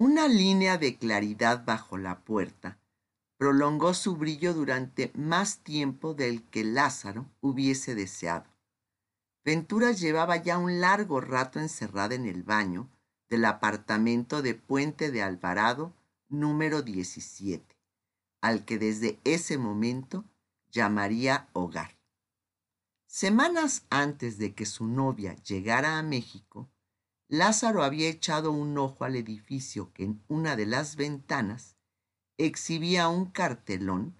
Una línea de claridad bajo la puerta prolongó su brillo durante más tiempo del que Lázaro hubiese deseado. Ventura llevaba ya un largo rato encerrada en el baño del apartamento de Puente de Alvarado número 17, al que desde ese momento llamaría hogar. Semanas antes de que su novia llegara a México, Lázaro había echado un ojo al edificio que en una de las ventanas exhibía un cartelón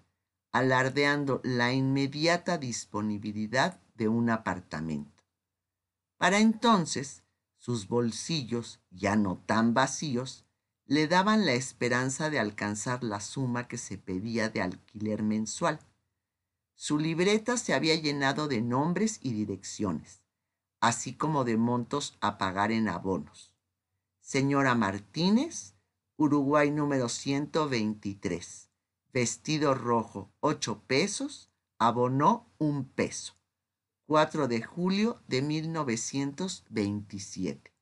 alardeando la inmediata disponibilidad de un apartamento. Para entonces, sus bolsillos, ya no tan vacíos, le daban la esperanza de alcanzar la suma que se pedía de alquiler mensual su libreta se había llenado de nombres y direcciones, así como de montos a pagar en abonos. Señora Martínez, Uruguay número 123. Vestido rojo, 8 pesos. Abonó un peso. 4 de julio de 1927.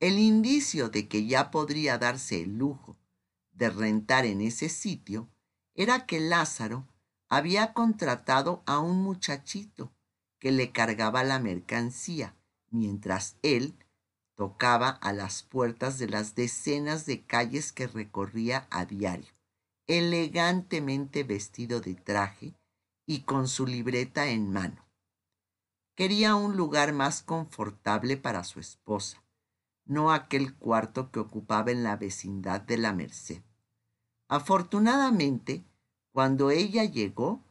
El indicio de que ya podría darse el lujo de rentar en ese sitio era que Lázaro había contratado a un muchachito que le cargaba la mercancía, mientras él tocaba a las puertas de las decenas de calles que recorría a diario, elegantemente vestido de traje y con su libreta en mano. Quería un lugar más confortable para su esposa, no aquel cuarto que ocupaba en la vecindad de la Merced. Afortunadamente, cuando ella llegó,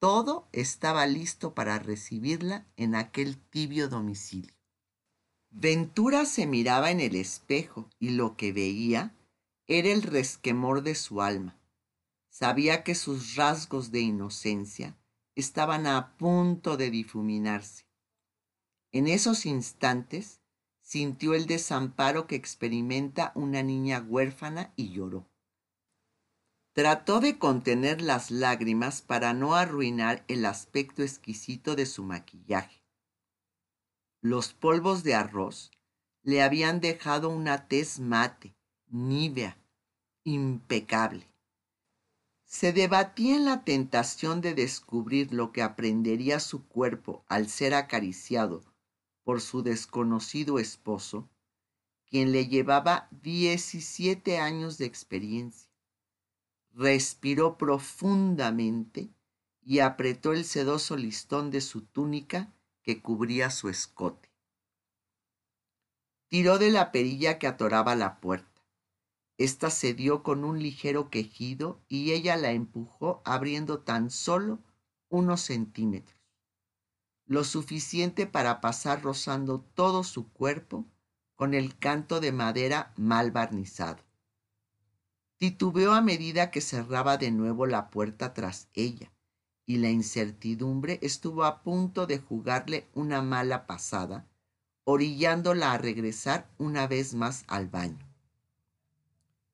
todo estaba listo para recibirla en aquel tibio domicilio. Ventura se miraba en el espejo y lo que veía era el resquemor de su alma. Sabía que sus rasgos de inocencia estaban a punto de difuminarse. En esos instantes sintió el desamparo que experimenta una niña huérfana y lloró. Trató de contener las lágrimas para no arruinar el aspecto exquisito de su maquillaje. Los polvos de arroz le habían dejado una tez mate, nívea, impecable. Se debatía en la tentación de descubrir lo que aprendería su cuerpo al ser acariciado por su desconocido esposo, quien le llevaba 17 años de experiencia respiró profundamente y apretó el sedoso listón de su túnica que cubría su escote. Tiró de la perilla que atoraba la puerta. Esta cedió con un ligero quejido y ella la empujó abriendo tan solo unos centímetros, lo suficiente para pasar rozando todo su cuerpo con el canto de madera mal barnizado. Titubeó a medida que cerraba de nuevo la puerta tras ella, y la incertidumbre estuvo a punto de jugarle una mala pasada, orillándola a regresar una vez más al baño.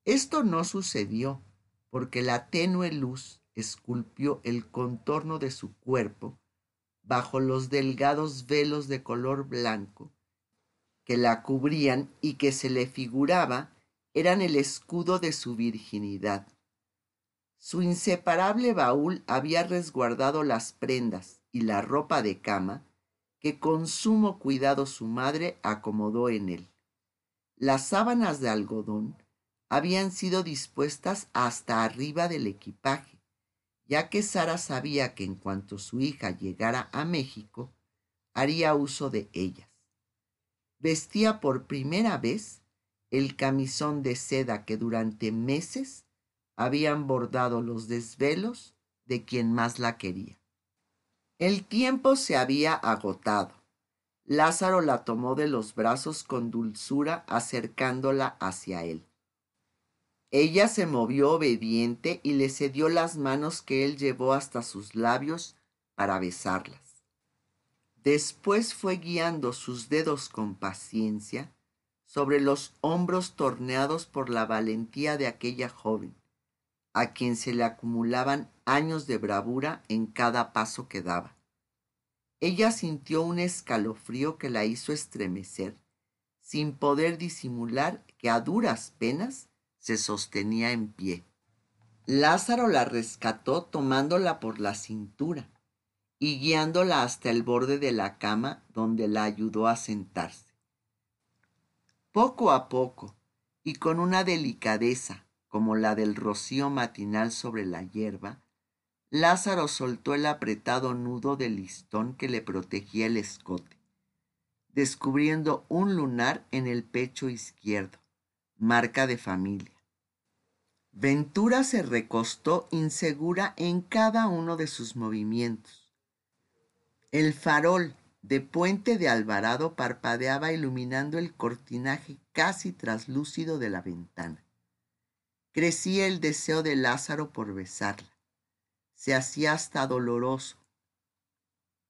Esto no sucedió porque la tenue luz esculpió el contorno de su cuerpo bajo los delgados velos de color blanco que la cubrían y que se le figuraba eran el escudo de su virginidad. Su inseparable baúl había resguardado las prendas y la ropa de cama que con sumo cuidado su madre acomodó en él. Las sábanas de algodón habían sido dispuestas hasta arriba del equipaje, ya que Sara sabía que en cuanto su hija llegara a México, haría uso de ellas. Vestía por primera vez el camisón de seda que durante meses habían bordado los desvelos de quien más la quería. El tiempo se había agotado. Lázaro la tomó de los brazos con dulzura acercándola hacia él. Ella se movió obediente y le cedió las manos que él llevó hasta sus labios para besarlas. Después fue guiando sus dedos con paciencia sobre los hombros torneados por la valentía de aquella joven, a quien se le acumulaban años de bravura en cada paso que daba. Ella sintió un escalofrío que la hizo estremecer, sin poder disimular que a duras penas se sostenía en pie. Lázaro la rescató tomándola por la cintura y guiándola hasta el borde de la cama donde la ayudó a sentarse. Poco a poco, y con una delicadeza como la del rocío matinal sobre la hierba, Lázaro soltó el apretado nudo del listón que le protegía el escote, descubriendo un lunar en el pecho izquierdo, marca de familia. Ventura se recostó insegura en cada uno de sus movimientos el farol de Puente de Alvarado parpadeaba iluminando el cortinaje casi traslúcido de la ventana. Crecía el deseo de Lázaro por besarla. Se hacía hasta doloroso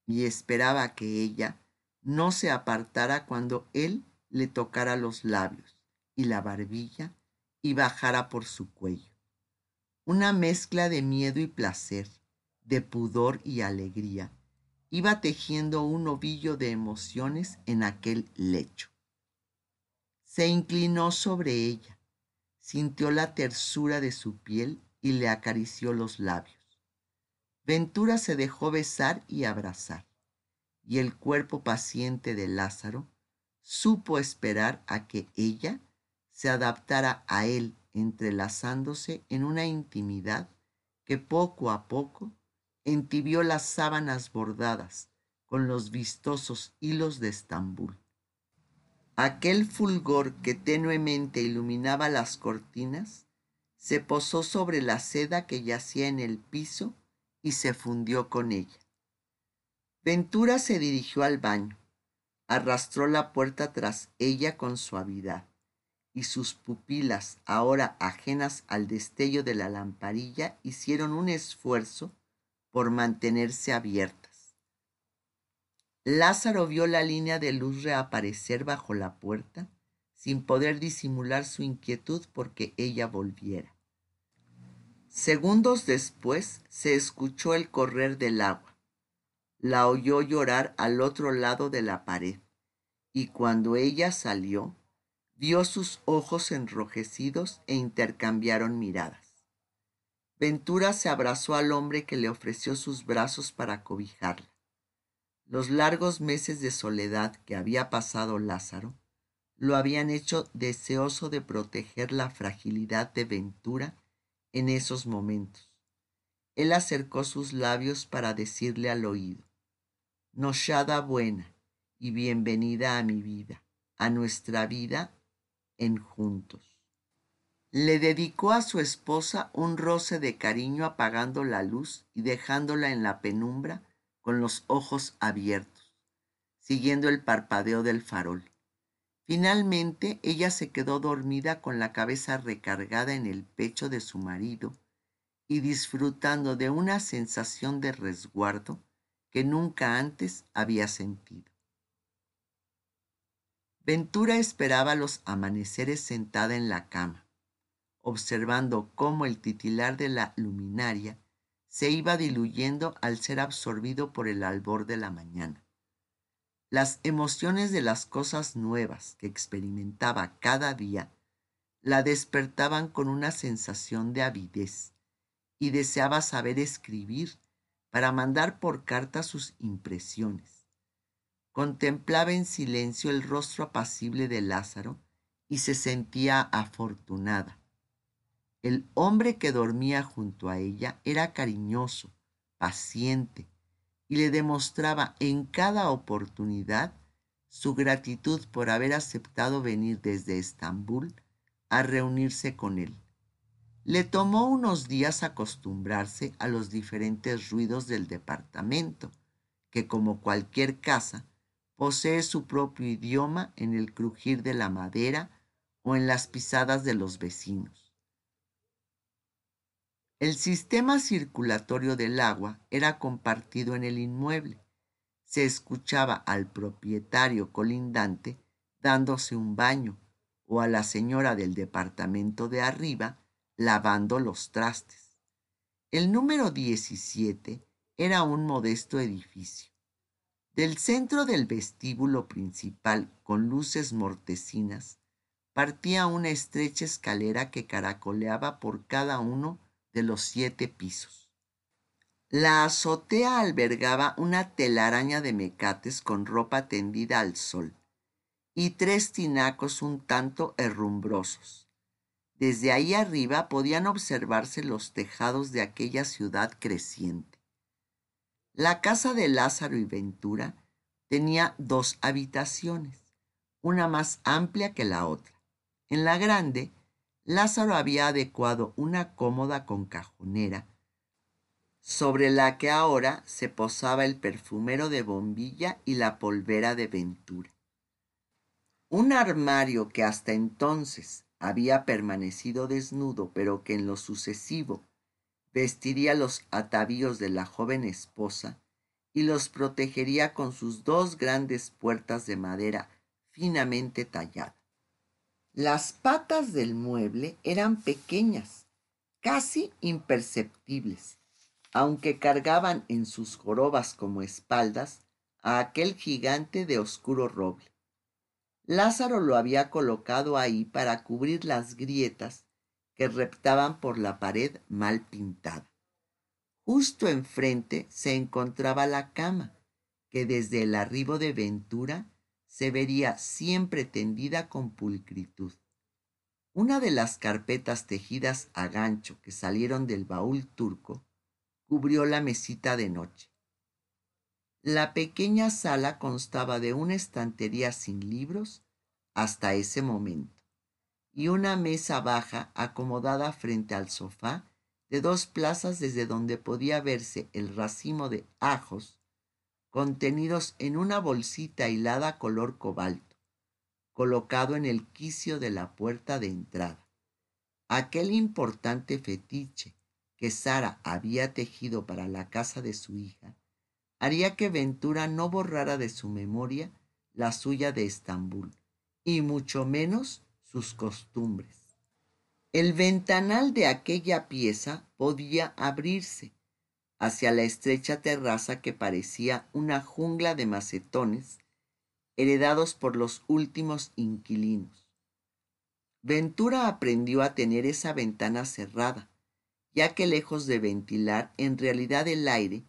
y esperaba que ella no se apartara cuando él le tocara los labios y la barbilla y bajara por su cuello. Una mezcla de miedo y placer, de pudor y alegría iba tejiendo un ovillo de emociones en aquel lecho. Se inclinó sobre ella, sintió la tersura de su piel y le acarició los labios. Ventura se dejó besar y abrazar, y el cuerpo paciente de Lázaro supo esperar a que ella se adaptara a él entrelazándose en una intimidad que poco a poco entibió las sábanas bordadas con los vistosos hilos de Estambul. Aquel fulgor que tenuemente iluminaba las cortinas se posó sobre la seda que yacía en el piso y se fundió con ella. Ventura se dirigió al baño, arrastró la puerta tras ella con suavidad, y sus pupilas, ahora ajenas al destello de la lamparilla, hicieron un esfuerzo por mantenerse abiertas. Lázaro vio la línea de luz reaparecer bajo la puerta sin poder disimular su inquietud porque ella volviera. Segundos después se escuchó el correr del agua. La oyó llorar al otro lado de la pared y cuando ella salió, vio sus ojos enrojecidos e intercambiaron miradas. Ventura se abrazó al hombre que le ofreció sus brazos para cobijarla. Los largos meses de soledad que había pasado Lázaro lo habían hecho deseoso de proteger la fragilidad de Ventura en esos momentos. Él acercó sus labios para decirle al oído, Noshada buena y bienvenida a mi vida, a nuestra vida en juntos. Le dedicó a su esposa un roce de cariño apagando la luz y dejándola en la penumbra con los ojos abiertos, siguiendo el parpadeo del farol. Finalmente ella se quedó dormida con la cabeza recargada en el pecho de su marido y disfrutando de una sensación de resguardo que nunca antes había sentido. Ventura esperaba los amaneceres sentada en la cama observando cómo el titilar de la luminaria se iba diluyendo al ser absorbido por el albor de la mañana. Las emociones de las cosas nuevas que experimentaba cada día la despertaban con una sensación de avidez y deseaba saber escribir para mandar por carta sus impresiones. Contemplaba en silencio el rostro apacible de Lázaro y se sentía afortunada el hombre que dormía junto a ella era cariñoso, paciente, y le demostraba en cada oportunidad su gratitud por haber aceptado venir desde Estambul a reunirse con él. Le tomó unos días acostumbrarse a los diferentes ruidos del departamento, que como cualquier casa, posee su propio idioma en el crujir de la madera o en las pisadas de los vecinos. El sistema circulatorio del agua era compartido en el inmueble. Se escuchaba al propietario colindante dándose un baño o a la señora del departamento de arriba lavando los trastes. El número 17 era un modesto edificio. Del centro del vestíbulo principal con luces mortecinas partía una estrecha escalera que caracoleaba por cada uno de los siete pisos. La azotea albergaba una telaraña de mecates con ropa tendida al sol y tres tinacos un tanto herrumbrosos. Desde ahí arriba podían observarse los tejados de aquella ciudad creciente. La casa de Lázaro y Ventura tenía dos habitaciones, una más amplia que la otra. En la grande, Lázaro había adecuado una cómoda con cajonera, sobre la que ahora se posaba el perfumero de bombilla y la polvera de Ventura. Un armario que hasta entonces había permanecido desnudo, pero que en lo sucesivo vestiría los atavíos de la joven esposa y los protegería con sus dos grandes puertas de madera finamente tallada. Las patas del mueble eran pequeñas, casi imperceptibles, aunque cargaban en sus jorobas como espaldas a aquel gigante de oscuro roble. Lázaro lo había colocado ahí para cubrir las grietas que reptaban por la pared mal pintada. Justo enfrente se encontraba la cama, que desde el arribo de Ventura se vería siempre tendida con pulcritud. Una de las carpetas tejidas a gancho que salieron del baúl turco cubrió la mesita de noche. La pequeña sala constaba de una estantería sin libros hasta ese momento y una mesa baja acomodada frente al sofá de dos plazas desde donde podía verse el racimo de ajos contenidos en una bolsita hilada color cobalto, colocado en el quicio de la puerta de entrada. Aquel importante fetiche que Sara había tejido para la casa de su hija haría que Ventura no borrara de su memoria la suya de Estambul, y mucho menos sus costumbres. El ventanal de aquella pieza podía abrirse hacia la estrecha terraza que parecía una jungla de macetones heredados por los últimos inquilinos. Ventura aprendió a tener esa ventana cerrada, ya que lejos de ventilar, en realidad el aire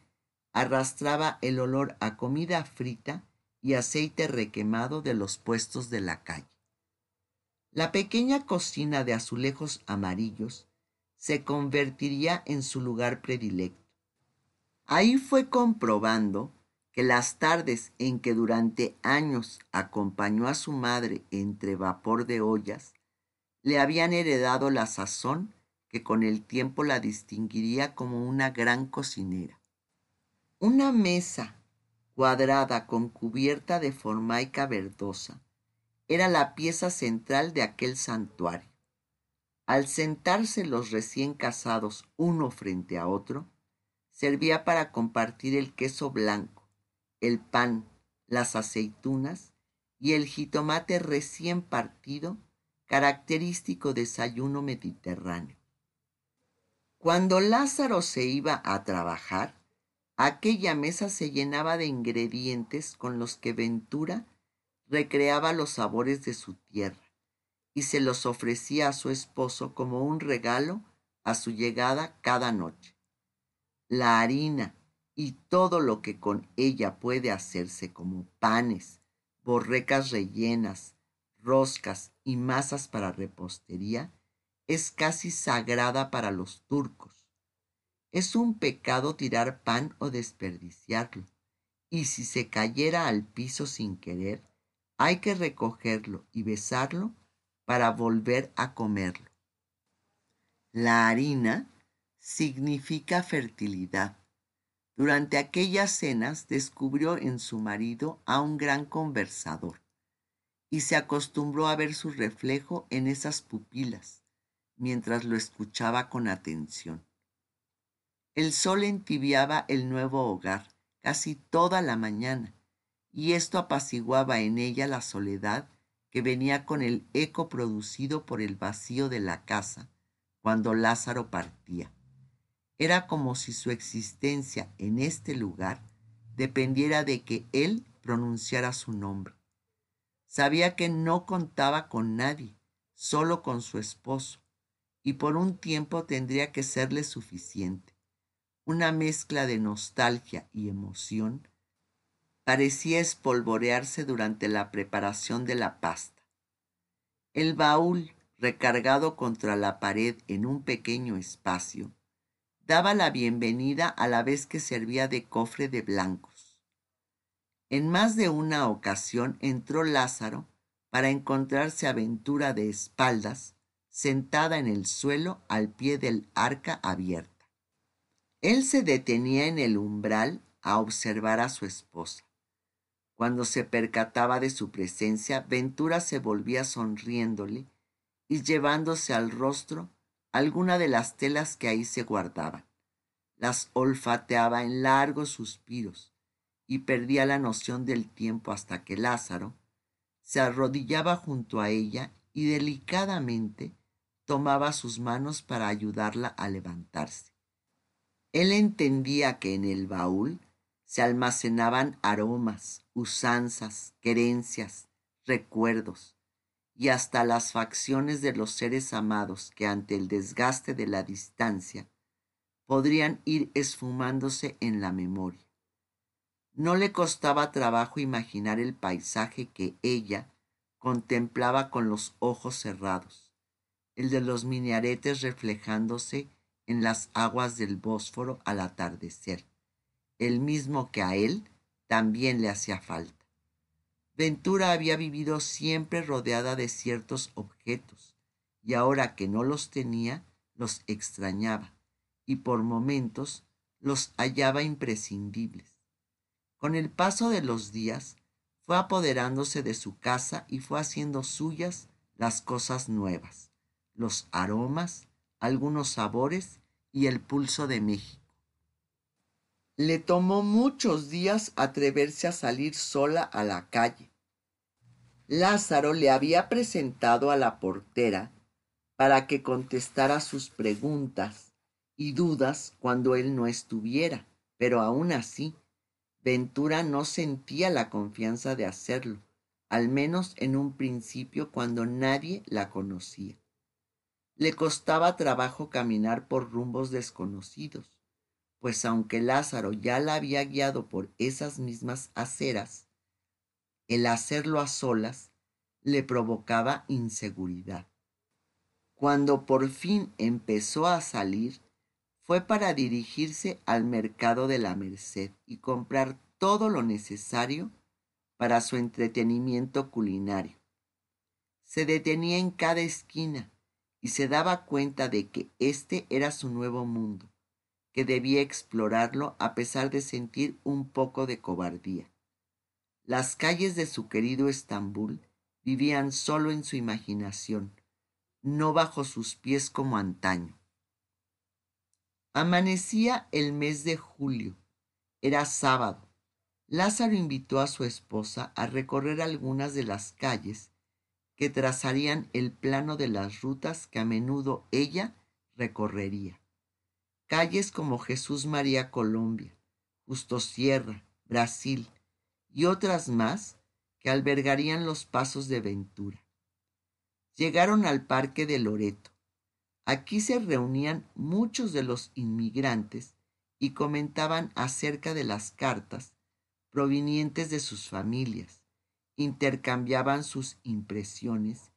arrastraba el olor a comida frita y aceite requemado de los puestos de la calle. La pequeña cocina de azulejos amarillos se convertiría en su lugar predilecto Ahí fue comprobando que las tardes en que durante años acompañó a su madre entre vapor de ollas, le habían heredado la sazón que con el tiempo la distinguiría como una gran cocinera. Una mesa cuadrada con cubierta de formaica verdosa era la pieza central de aquel santuario. Al sentarse los recién casados uno frente a otro, servía para compartir el queso blanco, el pan, las aceitunas y el jitomate recién partido, característico desayuno mediterráneo. Cuando Lázaro se iba a trabajar, aquella mesa se llenaba de ingredientes con los que Ventura recreaba los sabores de su tierra y se los ofrecía a su esposo como un regalo a su llegada cada noche la harina y todo lo que con ella puede hacerse como panes, borrecas rellenas, roscas y masas para repostería, es casi sagrada para los turcos. Es un pecado tirar pan o desperdiciarlo, y si se cayera al piso sin querer, hay que recogerlo y besarlo para volver a comerlo. La harina significa fertilidad. Durante aquellas cenas descubrió en su marido a un gran conversador y se acostumbró a ver su reflejo en esas pupilas mientras lo escuchaba con atención. El sol entibiaba el nuevo hogar casi toda la mañana y esto apaciguaba en ella la soledad que venía con el eco producido por el vacío de la casa cuando Lázaro partía. Era como si su existencia en este lugar dependiera de que él pronunciara su nombre. Sabía que no contaba con nadie, solo con su esposo, y por un tiempo tendría que serle suficiente. Una mezcla de nostalgia y emoción parecía espolvorearse durante la preparación de la pasta. El baúl, recargado contra la pared en un pequeño espacio, daba la bienvenida a la vez que servía de cofre de blancos. En más de una ocasión entró Lázaro para encontrarse aventura de espaldas, sentada en el suelo al pie del arca abierta. Él se detenía en el umbral a observar a su esposa. Cuando se percataba de su presencia, Ventura se volvía sonriéndole y llevándose al rostro alguna de las telas que ahí se guardaban. Las olfateaba en largos suspiros y perdía la noción del tiempo hasta que Lázaro se arrodillaba junto a ella y delicadamente tomaba sus manos para ayudarla a levantarse. Él entendía que en el baúl se almacenaban aromas, usanzas, querencias, recuerdos y hasta las facciones de los seres amados que ante el desgaste de la distancia podrían ir esfumándose en la memoria. No le costaba trabajo imaginar el paisaje que ella contemplaba con los ojos cerrados, el de los minaretes reflejándose en las aguas del Bósforo al atardecer el mismo que a él también le hacía falta. Ventura había vivido siempre rodeada de ciertos objetos, y ahora que no los tenía, los extrañaba, y por momentos los hallaba imprescindibles. Con el paso de los días, fue apoderándose de su casa y fue haciendo suyas las cosas nuevas, los aromas, algunos sabores y el pulso de México. Le tomó muchos días atreverse a salir sola a la calle. Lázaro le había presentado a la portera para que contestara sus preguntas y dudas cuando él no estuviera, pero aún así, Ventura no sentía la confianza de hacerlo, al menos en un principio cuando nadie la conocía. Le costaba trabajo caminar por rumbos desconocidos pues aunque Lázaro ya la había guiado por esas mismas aceras, el hacerlo a solas le provocaba inseguridad. Cuando por fin empezó a salir, fue para dirigirse al mercado de la Merced y comprar todo lo necesario para su entretenimiento culinario. Se detenía en cada esquina y se daba cuenta de que este era su nuevo mundo que debía explorarlo a pesar de sentir un poco de cobardía. Las calles de su querido Estambul vivían solo en su imaginación, no bajo sus pies como antaño. Amanecía el mes de julio. Era sábado. Lázaro invitó a su esposa a recorrer algunas de las calles que trazarían el plano de las rutas que a menudo ella recorrería calles como Jesús María Colombia, Justo Sierra, Brasil y otras más que albergarían los pasos de Ventura. Llegaron al Parque de Loreto. Aquí se reunían muchos de los inmigrantes y comentaban acerca de las cartas provenientes de sus familias, intercambiaban sus impresiones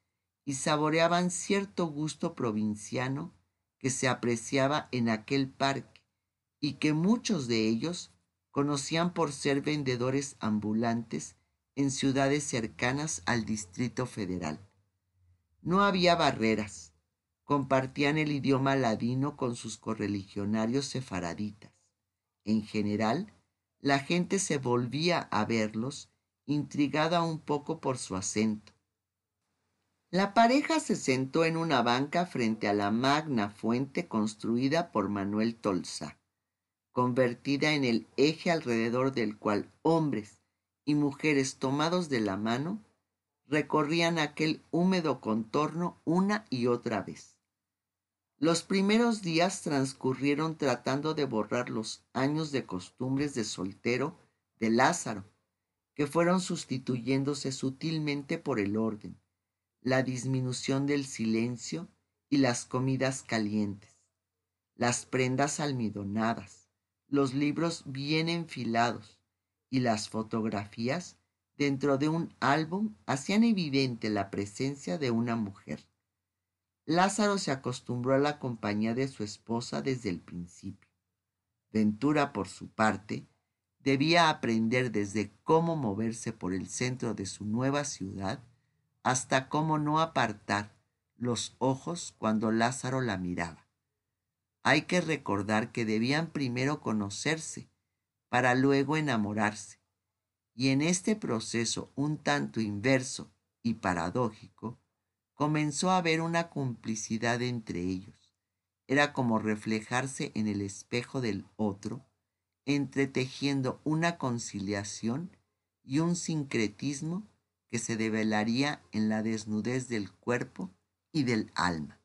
y saboreaban cierto gusto provinciano que se apreciaba en aquel parque y que muchos de ellos conocían por ser vendedores ambulantes en ciudades cercanas al Distrito Federal. No había barreras, compartían el idioma ladino con sus correligionarios sefaraditas. En general, la gente se volvía a verlos, intrigada un poco por su acento, la pareja se sentó en una banca frente a la magna fuente construida por Manuel Tolsa, convertida en el eje alrededor del cual hombres y mujeres tomados de la mano recorrían aquel húmedo contorno una y otra vez. Los primeros días transcurrieron tratando de borrar los años de costumbres de soltero de Lázaro, que fueron sustituyéndose sutilmente por el orden la disminución del silencio y las comidas calientes, las prendas almidonadas, los libros bien enfilados y las fotografías dentro de un álbum hacían evidente la presencia de una mujer. Lázaro se acostumbró a la compañía de su esposa desde el principio. Ventura, por su parte, debía aprender desde cómo moverse por el centro de su nueva ciudad hasta cómo no apartar los ojos cuando Lázaro la miraba. Hay que recordar que debían primero conocerse para luego enamorarse. Y en este proceso un tanto inverso y paradójico, comenzó a haber una complicidad entre ellos. Era como reflejarse en el espejo del otro, entretejiendo una conciliación y un sincretismo que se develaría en la desnudez del cuerpo y del alma.